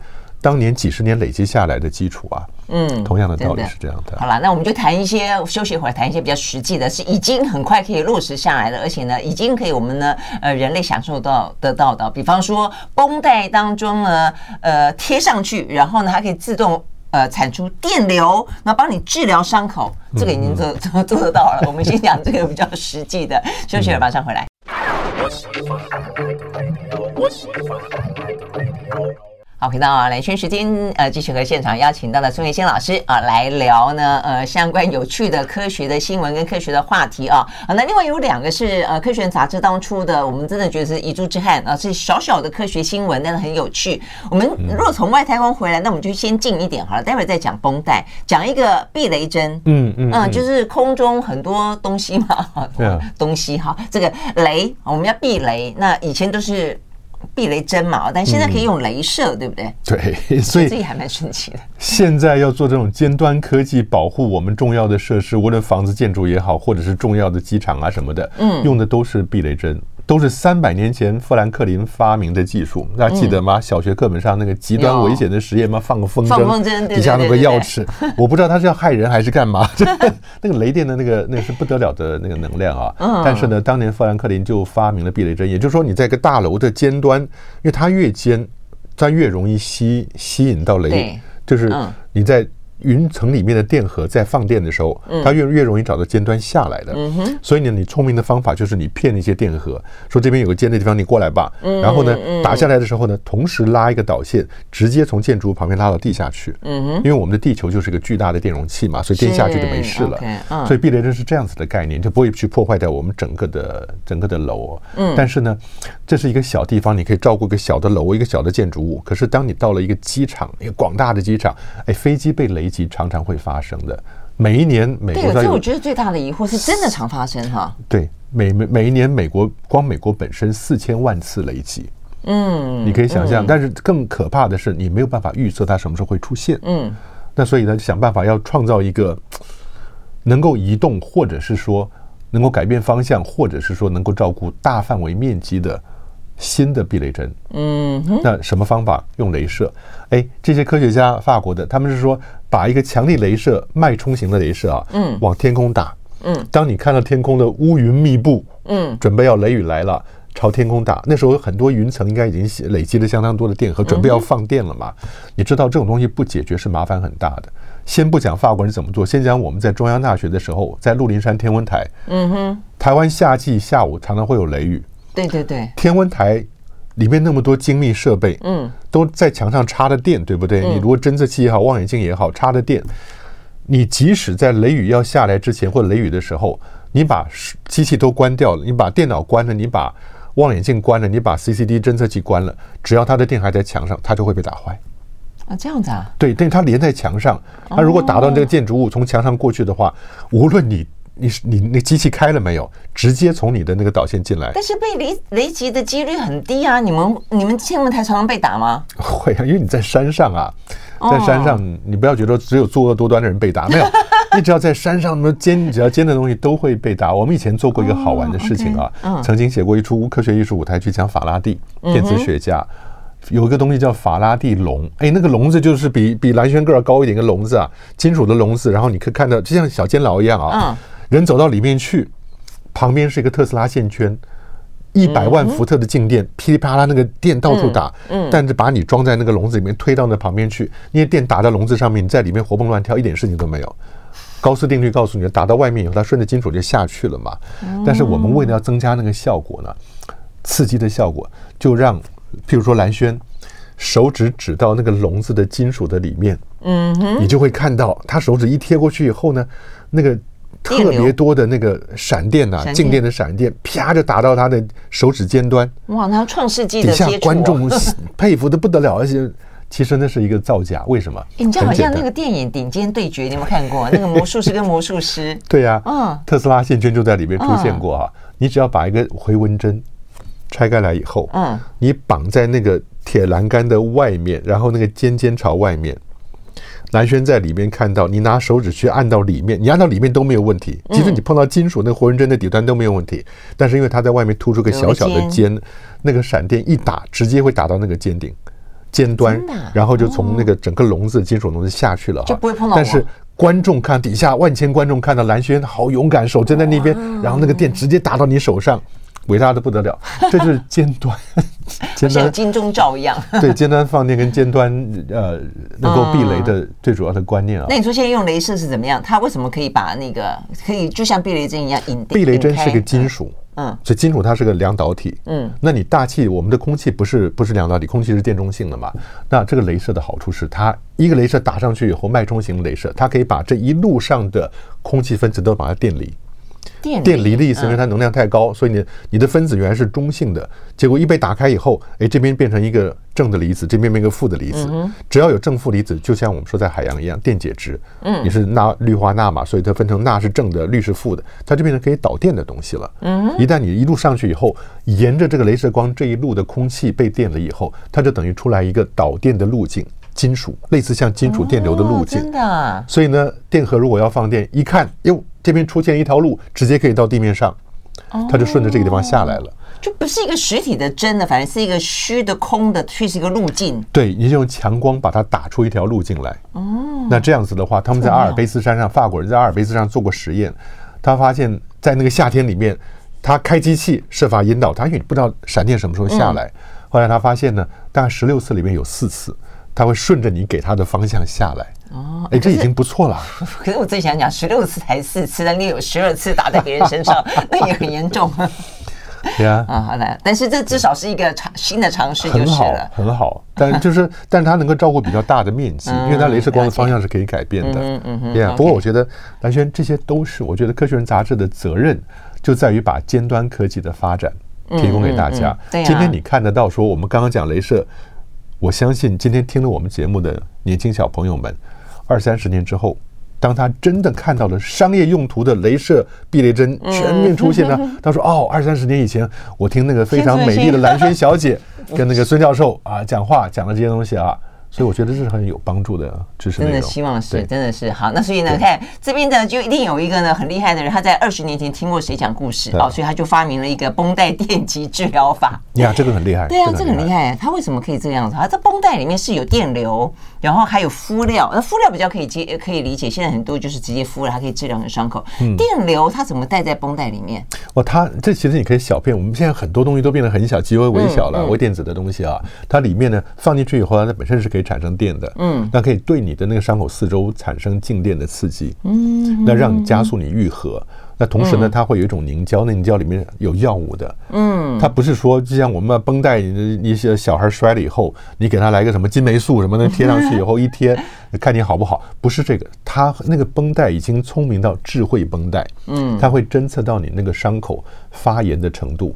当年几十年累积下来的基础啊，嗯，同样的道理是这样的。好了，那我们就谈一些休息一会儿，谈一些比较实际的，是已经很快可以落实下来的，而且呢，已经可以我们呢，呃，人类享受到得到的。比方说，绷带当中呢，呃，贴上去，然后呢，它可以自动呃产出电流，那帮你治疗伤口，这个已经做做做得到了。我们先讲这个比较实际的，休息一会马上回来。好，回到啊，兰萱时间，呃，继续和现场邀请到的宋月仙老师啊来聊呢，呃，相关有趣的科学的新闻跟科学的话题啊。啊，那另外有两个是呃，科学杂志当初的，我们真的觉得是遗珠之憾啊，是小小的科学新闻，但是很有趣。我们如果从外太空回来，那我们就先近一点好了，待会儿再讲绷带，讲一个避雷针。嗯嗯嗯，就是空中很多东西嘛，哈，(laughs) 东西哈，这个雷我们要避雷，那以前都是。避雷针嘛，但现在可以用镭射，嗯、对不对？对，所以这也还蛮神奇的。现在要做这种尖端科技，保护我们重要的设施，无论房子建筑也好，或者是重要的机场啊什么的，嗯，用的都是避雷针。都是三百年前富兰克林发明的技术，大家记得吗？小学课本上那个极端危险的实验吗？放个风筝，底下那个钥匙，我不知道他是要害人还是干嘛。那个雷电的那个那个是不得了的那个能量啊！但是呢，当年富兰克林就发明了避雷针，也就是说你在一个大楼的尖端，因为它越尖，它越容易吸吸引到雷，就是你在。云层里面的电荷在放电的时候，它越越容易找到尖端下来的。所以呢，你聪明的方法就是你骗那些电荷，说这边有个尖的地方，你过来吧。然后呢，打下来的时候呢，同时拉一个导线，直接从建筑物旁边拉到地下去。因为我们的地球就是一个巨大的电容器嘛，所以电下去就没事了。所以避雷针是这样子的概念，就不会去破坏掉我们整个的整个的楼。但是呢，这是一个小地方，你可以照顾一个小的楼，一个小的建筑物。可是当你到了一个机场，一个广大的机场，哎，飞机被雷。雷击常常会发生的，每一年美国对，所以我觉得最大的疑惑是真的常发生哈。对，每每每一年美国光美国本身四千万次雷击，嗯，你可以想象，但是更可怕的是你没有办法预测它什么时候会出现，嗯，那所以呢，想办法要创造一个能够移动，或者是说能够改变方向，或者是说能够照顾大范围面积的。新的避雷针，嗯，那什么方法？用镭射。哎，这些科学家，法国的，他们是说把一个强力雷射脉冲型的雷射啊，嗯，往天空打，嗯，当你看到天空的乌云密布，嗯，准备要雷雨来了，朝天空打，那时候很多云层应该已经累积了相当多的电荷，准备要放电了嘛。你知道这种东西不解决是麻烦很大的。先不讲法国人怎么做，先讲我们在中央大学的时候，在鹿林山天文台，嗯哼，台湾夏季下午常常会有雷雨。对对对，天文台里面那么多精密设备，嗯，都在墙上插着电，对不对？你如果侦测器也好，望远镜也好，插着电，你即使在雷雨要下来之前或者雷雨的时候，你把机器都关掉了，你把电脑关了，你把望远镜关了，你把 CCD 侦测器关了，只要它的电还在墙上，它就会被打坏。啊，这样子啊？对，但是它连在墙上，它如果打到这个建筑物从墙上过去的话，无论你。你你那机器开了没有？直接从你的那个导线进来。但是被雷雷击的几率很低啊！你们你们天文台常常被打吗？(laughs) 会啊，因为你在山上啊，在山上，你不要觉得只有作恶多端的人被打，没有，(laughs) 你只要在山上，那么尖只要尖的东西都会被打。我们以前做过一个好玩的事情啊，曾经写过一出科学艺术舞台剧，讲法拉第，电子学家，有一个东西叫法拉第笼，哎，那个笼子就是比比蓝轩个儿高一点个笼子啊，金属的笼子，然后你可以看到就像小监牢一样啊。人走到里面去，旁边是一个特斯拉线圈，一百万伏特的静电，噼里啪啦，那个电到处打，嗯但是把你装在那个笼子里面，推到那旁边去，那些电打到笼子上面，你在里面活蹦乱跳，一点事情都没有。高斯定律告诉你，打到外面以后，它顺着金属就下去了嘛。但是我们为了要增加那个效果呢，刺激的效果，就让，譬如说蓝轩，手指指到那个笼子的金属的里面，嗯哼，你就会看到，他手指一贴过去以后呢，那个。特别多的那个闪电呐，静电的闪电，啪就打到他的手指尖端。哇，那创世纪的底下观众 (laughs) 佩服的不得了，而且其实那是一个造假。为什么？你知道好像那个电影《顶尖对决》，你有没有看过？那个魔术师跟魔术师。对呀，嗯，特斯拉线圈就在里面出现过啊。你只要把一个回纹针拆开来以后，嗯，你绑在那个铁栏杆的外面，然后那个尖尖朝外面。兰萱在里面看到，你拿手指去按到里面，你按到里面都没有问题。即使你碰到金属那个回纹针的底端都没有问题。但是因为它在外面突出个小小的尖，那个闪电一打，直接会打到那个尖顶、尖端，然后就从那个整个笼子金属笼子下去了。就不会碰到。但是观众看底下万千观众看到蓝轩好勇敢，手撑在那边，然后那个电直接打到你手上，伟大的不得了，(laughs) 这就是尖端，(laughs) 尖端金钟罩一样。(laughs) 对，尖端放电跟尖端呃能够避雷的最主要的观念啊。那你说现在用镭射是怎么样？它为什么可以把那个可以就像避雷针一样引？避雷针是个金属，嗯，所以金属它是个两导体，嗯，那你大气我们的空气不是不是两导体，空气是电中性的嘛？那这个镭射的好处是，它一个镭射打上去以后，脉冲型镭射，它可以把这一路上的空气分子都把它电离。电离的意思因为它能量太高，所以你你的分子原来是中性的，结果一被打开以后，哎，这边变成一个正的离子，这边变一个负的离子。只要有正负离子，就像我们说在海洋一样，电解质，嗯，你是钠氯化钠嘛，所以它分成钠是正的，氯是负的，它就变成可以导电的东西了。嗯，一旦你一路上去以后，沿着这个镭射光这一路的空气被电了以后，它就等于出来一个导电的路径，金属类似像金属电流的路径。真的。所以呢，电荷如果要放电，一看，哟。这边出现一条路，直接可以到地面上，它就顺着这个地方下来了，就不是一个实体的真的，反正是一个虚的空的，却是一个路径。对，你就用强光把它打出一条路径来。哦，那这样子的话，他们在阿尔卑斯山上，法国人在阿尔卑斯山上做过实验，他发现，在那个夏天里面，他开机器设法引导它，因为你不知道闪电什么时候下来。后来他发现呢，大概十六次里面有四次，他会顺着你给他的方向下来。哦，哎，这已经不错了。(laughs) 可是我最想讲，十六次才四次，那你有十二次打在别人身上，(laughs) 那也很严重。对啊，(laughs) 啊，好的，但是这至少是一个尝新的尝试，就是了，很好。但就是，但是它能够照顾比较大的面积，因为它镭射光的方向是可以改变的。嗯嗯嗯。对啊，不过我觉得蓝轩这些都是，我觉得《科学人》杂志的责任就在于把尖端科技的发展提供给大家。今天你看得到，说我们刚刚讲镭射，我相信今天听了我们节目的年轻小朋友们。二三十年之后，当他真的看到了商业用途的镭射避雷针全面出现呢，他说：“哦，二三十年以前，我听那个非常美丽的蓝轩小姐 (laughs) 跟那个孙教授啊讲话，讲了这些东西啊。”所以我觉得这是很有帮助的知识，真的希望是，真的是好。那所以呢，看这边呢，就一定有一个呢很厉害的人，他在二十年前听过谁讲故事哦，所以他就发明了一个绷带电击治疗法。呀，这个很厉害。对啊，这个很厉害。他为什么可以这个样子？他这绷带里面是有电流，然后还有敷料。那敷料比较可以接，可以理解。现在很多就是直接敷了，它可以治疗你的伤口。电流它怎么带在绷带里面？哦，它这其实你可以小片。我们现在很多东西都变得很小，极为微小了，微电子的东西啊，它里面呢放进去以后，它本身是可以产生电的。嗯，那可以对你的那个伤口四周产生静电的刺激，嗯，那让你加速你愈合。那同时呢，它会有一种凝胶，那凝胶里面有药物的，嗯，它不是说就像我们绷带，你一些小孩摔了以后，你给他来个什么金霉素什么的贴上去以后一贴，(laughs) 看你好不好？不是这个，它那个绷带已经聪明到智慧绷带，嗯，它会侦测到你那个伤口发炎的程度，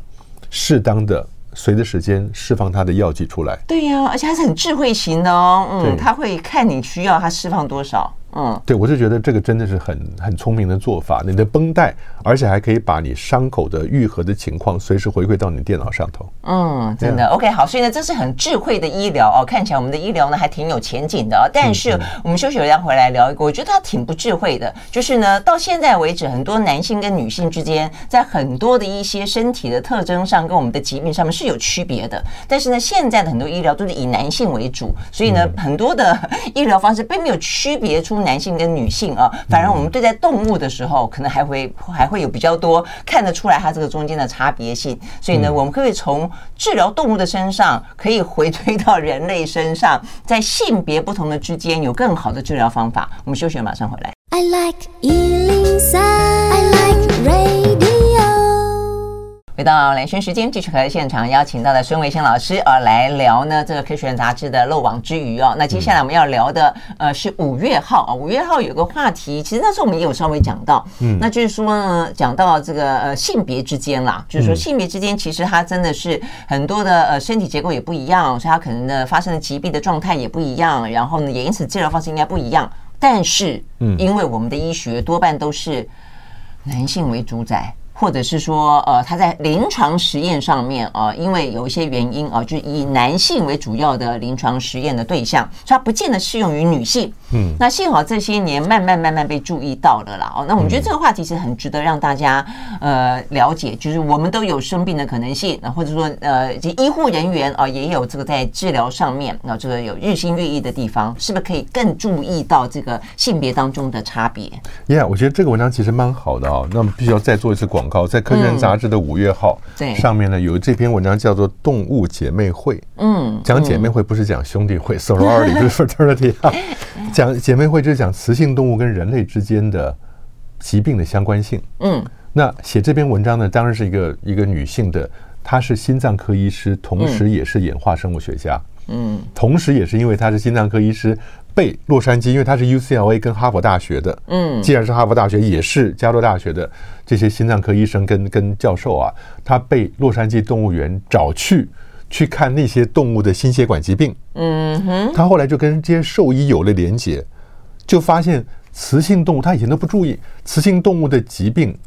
适当的。随着时间释放它的药剂出来，对呀、啊，而且它是很智慧型的哦，嗯，它会看你需要它释放多少。嗯，对，我就觉得这个真的是很很聪明的做法。你的绷带，而且还可以把你伤口的愈合的情况随时回馈到你电脑上头。嗯，真的。OK，好，所以呢，这是很智慧的医疗哦。看起来我们的医疗呢还挺有前景的哦。但是我们休息了一下回来聊一个，我觉得它挺不智慧的。就是呢，到现在为止，很多男性跟女性之间，在很多的一些身体的特征上，跟我们的疾病上面是有区别的。但是呢，现在的很多医疗都是以男性为主，所以呢，很多的 (laughs) 医疗方式并没有区别出。男性跟女性啊，反而我们对待动物的时候，可能还会还会有比较多看得出来它这个中间的差别性。所以呢，我们可以从治疗动物的身上，可以回推到人类身上，在性别不同的之间有更好的治疗方法。我们休息，马上回来。I like 回到兰萱时间，继续和现场邀请到的孙维新老师啊来聊呢这个科学人杂志的漏网之鱼哦。那接下来我们要聊的呃是五月号啊，五月号有个话题，其实那时候我们也有稍微讲到，嗯，那就是说呢讲到这个呃性别之间啦，就是说性别之间其实它真的是很多的呃身体结构也不一样，所以它可能呢发生的疾病的状态也不一样，然后呢也因此治疗方式应该不一样。但是，嗯，因为我们的医学多半都是男性为主宰。或者是说，呃，他在临床实验上面啊、呃，因为有一些原因啊、呃，就以男性为主要的临床实验的对象，所以它不见得适用于女性。嗯，那幸好这些年慢慢慢慢被注意到了啦。哦，那我们觉得这个话题是很值得让大家呃了解，就是我们都有生病的可能性，或者说呃，这医护人员啊、呃、也有这个在治疗上面，那这个有日新月异的地方，是不是可以更注意到这个性别当中的差别？呀，yeah, 我觉得这个文章其实蛮好的啊、哦。那么必须要再做一次广。告，在《科学人》杂志的五月号，对，上面呢有这篇文章叫做《动物姐妹会》。嗯，讲姐妹会不是讲兄弟会，sorority 就是 fraternity 啊。(laughs) 讲姐妹会就是讲雌性动物跟人类之间的疾病的相关性。嗯，那写这篇文章呢，当然是一个一个女性的，她是心脏科医师，同时也是演化生物学家。嗯，同时也是因为她是心脏科医师。被洛杉矶，因为他是 UCLA 跟哈佛大学的，嗯，既然是哈佛大学，也是加州大学的这些心脏科医生跟跟教授啊，他被洛杉矶动物园找去去看那些动物的心血管疾病，嗯哼，他后来就跟这些兽医有了连接，就发现雌性动物，他以前都不注意，雌性动物的疾病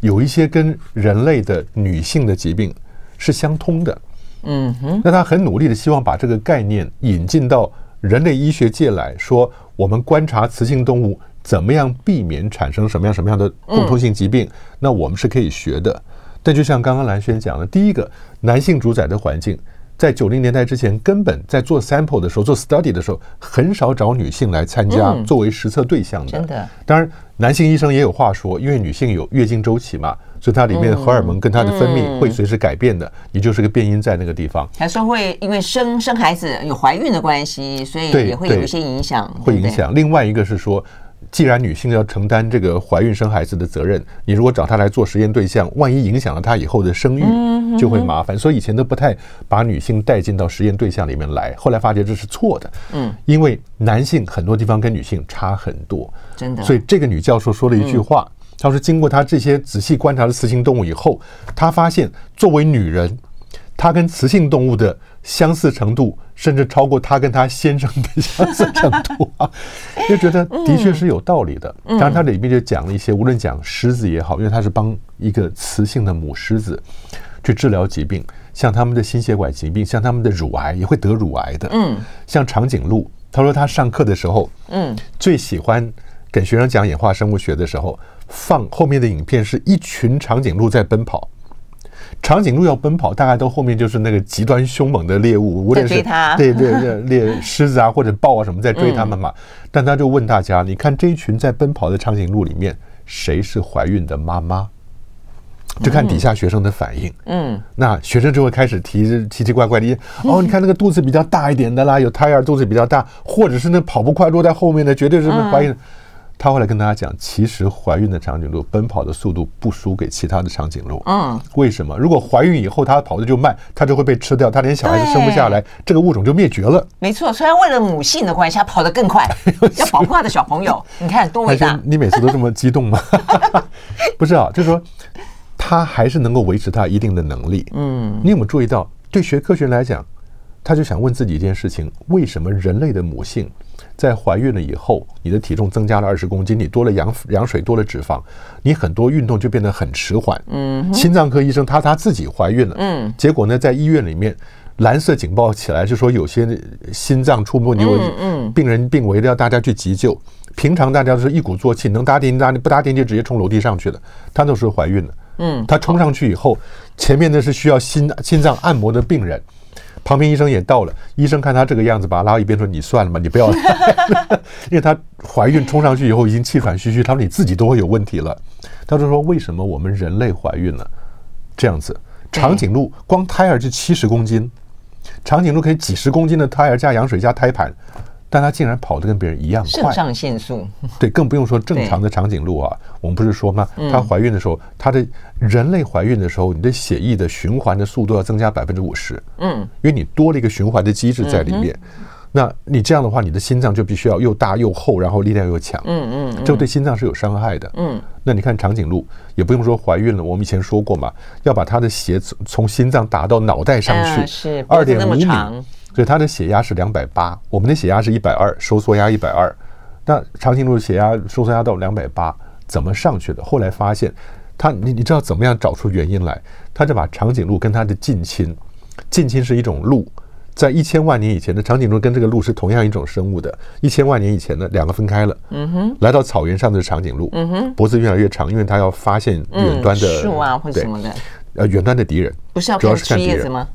有一些跟人类的女性的疾病是相通的，嗯哼，那他很努力的希望把这个概念引进到。人类医学界来说，我们观察雌性动物怎么样避免产生什么样什么样的共通性疾病，那我们是可以学的。但就像刚刚兰轩讲的，第一个，男性主宰的环境。在九零年代之前，根本在做 sample 的时候，做 study 的时候，很少找女性来参加作为实测对象的。真的，当然男性医生也有话说，因为女性有月经周期嘛，所以它里面的荷尔蒙跟它的分泌会随时改变的，你就是个变因在那个地方。还说会因为生生孩子有怀孕的关系，所以也会有一些影响。会影响。另外一个是说。既然女性要承担这个怀孕生孩子的责任，你如果找她来做实验对象，万一影响了她以后的生育，就会麻烦。所以以前都不太把女性带进到实验对象里面来。后来发觉这是错的，嗯，因为男性很多地方跟女性差很多，真的。所以这个女教授说了一句话，她说经过他这些仔细观察的雌性动物以后，他发现作为女人，她跟雌性动物的。相似程度甚至超过他跟他先生的相似程度啊，(laughs) 就觉得的确是有道理的。当然，他里面就讲了一些，无论讲狮子也好，因为他是帮一个雌性的母狮子去治疗疾病，像他们的心血管疾病，像他们的乳癌也会得乳癌的。嗯，像长颈鹿，他说他上课的时候，嗯，最喜欢给学生讲演化生物学的时候，放后面的影片是一群长颈鹿在奔跑。长颈鹿要奔跑，大概到后面就是那个极端凶猛的猎物，无论是 (laughs) 对对对猎狮子啊或者豹啊什么在追他们嘛。但他就问大家：你看这一群在奔跑的长颈鹿里面，谁是怀孕的妈妈？就看底下学生的反应。嗯，那学生就会开始提奇奇怪怪的。(laughs) 哦，你看那个肚子比较大一点的啦，有胎儿肚子比较大，或者是那跑不快落在后面的，绝对是怀孕。他后来跟大家讲，其实怀孕的长颈鹿奔跑的速度不输给其他的长颈鹿。嗯，为什么？如果怀孕以后它跑的就慢，它就会被吃掉，它连小孩子生不下来，这个物种就灭绝了。没错，虽然为了母性的关系，它跑得更快，(laughs) 要保护它的小朋友。(laughs) 你看多伟大！你每次都这么激动吗？(laughs) 不是啊，就是说，它还是能够维持它一定的能力。嗯，你有没有注意到，对学科学来讲，他就想问自己一件事情：为什么人类的母性？在怀孕了以后，你的体重增加了二十公斤，你多了羊羊水，多了脂肪，你很多运动就变得很迟缓。嗯，心脏科医生他他自己怀孕了，嗯，结果呢，在医院里面蓝色警报起来，就说有些心脏出问题，嗯，病人病危的要大家去急救。平常大家都是一鼓作气，能搭电梯搭，不搭电梯直接冲楼梯上去的。他那时候怀孕了，嗯，他冲上去以后，前面的是需要心心脏按摩的病人。旁边医生也到了，医生看他这个样子，把他拉到一边说：“你算了吧，你不要来。(laughs) ”因为他怀孕冲上去以后已经气喘吁吁，他说：“你自己都会有问题了。”他就说：“为什么我们人类怀孕了这样子？长颈鹿光胎儿就七十公斤，长颈鹿可以几十公斤的胎儿加羊水加胎盘。”但他竟然跑得跟别人一样快，肾上腺素。对，更不用说正常的长颈鹿啊。我们不是说吗？她怀孕的时候，她的人类怀孕的时候，你的血液的循环的速度要增加百分之五十。嗯，因为你多了一个循环的机制在里面。那你这样的话，你的心脏就必须要又大又厚，然后力量又强。嗯嗯，这个对心脏是有伤害的。嗯，那你看长颈鹿也不用说怀孕了，我们以前说过嘛，要把它的血从心脏打到脑袋上去，是二点五米。所以他的血压是两百八，我们的血压是一百二，收缩压一百二。那长颈鹿的血压收缩压到两百八，怎么上去的？后来发现，他你你知道怎么样找出原因来？他就把长颈鹿跟他的近亲，近亲是一种鹿，在一千万年以前的长颈鹿跟这个鹿是同样一种生物的，一千万年以前呢两个分开了。嗯哼，来到草原上的长颈鹿，嗯哼，脖子越来越长，因为它要发现远端的树啊或者什么的，呃，远端的敌人，不是要主要是看敌人吗？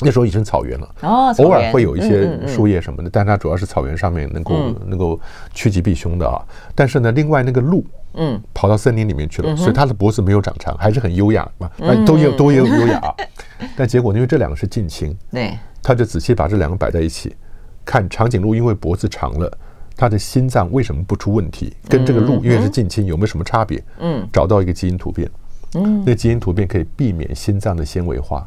那时候已经草原了，哦，偶尔会有一些树叶什么的，但它主要是草原上面能够能够趋吉避凶的啊。但是呢，另外那个鹿，嗯，跑到森林里面去了，所以它的脖子没有长长，还是很优雅嘛，都有都有优雅。(laughs) 但结果因为这两个是近亲，对，他就仔细把这两个摆在一起，看长颈鹿因为脖子长了，它的心脏为什么不出问题？跟这个鹿因为是近亲有没有什么差别？嗯，找到一个基因突变，嗯，那基因突变可以避免心脏的纤维化。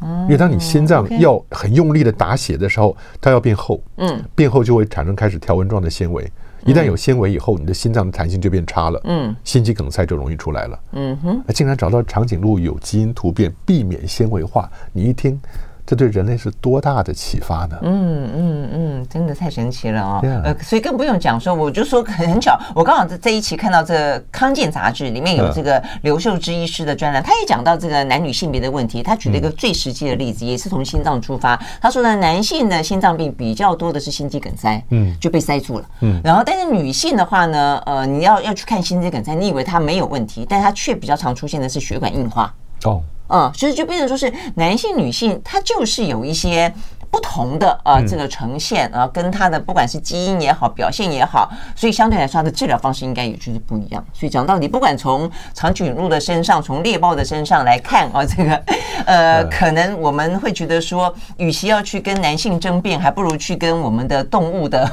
因为当你心脏要很用力的打血的时候，它要变厚，嗯，变厚就会产生开始条纹状的纤维。一旦有纤维以后，你的心脏的弹性就变差了，嗯，心肌梗塞就容易出来了，嗯哼。竟然找到长颈鹿有基因突变，避免纤维化，你一听。这对人类是多大的启发呢？嗯嗯嗯，真的太神奇了哦。Yeah. 呃，所以更不用讲说，我就说很巧，我刚好在这一期看到这《康健》杂志里面有这个刘秀芝医师的专栏，他也讲到这个男女性别的问题。他举了一个最实际的例子，也是从心脏出发。他说呢，男性的心脏病比较多的是心肌梗塞，嗯，就被塞住了。嗯，然后但是女性的话呢，呃，你要要去看心肌梗塞，你以为它没有问题，但它却比较常出现的是血管硬化。哦。嗯，所以就变成说是男性、女性，它就是有一些不同的啊这个呈现啊，跟他的不管是基因也好，表现也好，所以相对来说，它的治疗方式应该也就是不一样。所以讲到底，不管从长颈鹿的身上，从猎豹的身上来看啊，这个呃，可能我们会觉得说，与其要去跟男性争辩，还不如去跟我们的动物的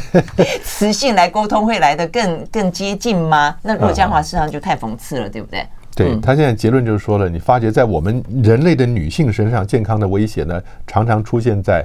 (laughs) 雌性来沟通，会来得更更接近吗？那如果这样的话，事实上就太讽刺了，对不对？对，他现在结论就是说了，你发觉在我们人类的女性身上，健康的威胁呢，常常出现在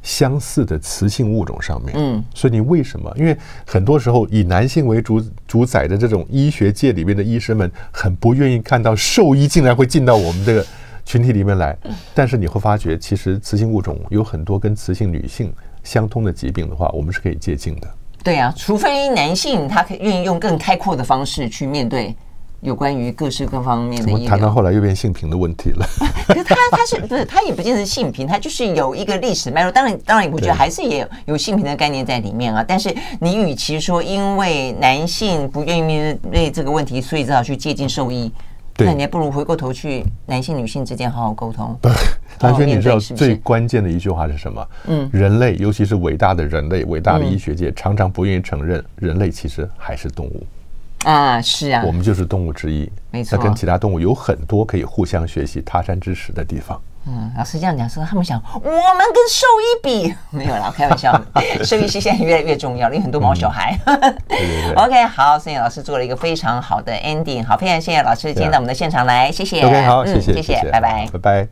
相似的雌性物种上面。嗯，所以你为什么？因为很多时候以男性为主主宰的这种医学界里面的医生们，很不愿意看到兽医竟然会进到我们这个群体里面来。但是你会发觉，其实雌性物种有很多跟雌性女性相通的疾病的话，我们是可以接近的。对啊，除非男性他可以愿意用更开阔的方式去面对。有关于各式各方面的，我谈到后来又变性平的问题了。(laughs) 可是他他是不是他也不见得是性平，他就是有一个历史脉络。当然当然，我觉得还是也有有性平的概念在里面啊。但是你与其说因为男性不愿意面对这个问题，所以只好去接近兽医，那你还不如回过头去男性女性之间好好沟通。(laughs) 兰萱，你知道最关键的一句话是什么？嗯，人类尤其是伟大的人类，伟大的医学界常常不愿意承认，人类其实还是动物。啊，是啊，我们就是动物之一，没错，它跟其他动物有很多可以互相学习、他山之石的地方。嗯，老师这样讲说，他们想我们跟兽医比没有啦，开玩笑，兽医是现在越来越重要了，因为很多毛小孩。嗯、对对对 (laughs) OK，好，所以老师做了一个非常好的 ending，好，非常谢谢老师今天到我们的现场来，谢谢。OK，好，谢谢，谢谢，拜拜，拜拜。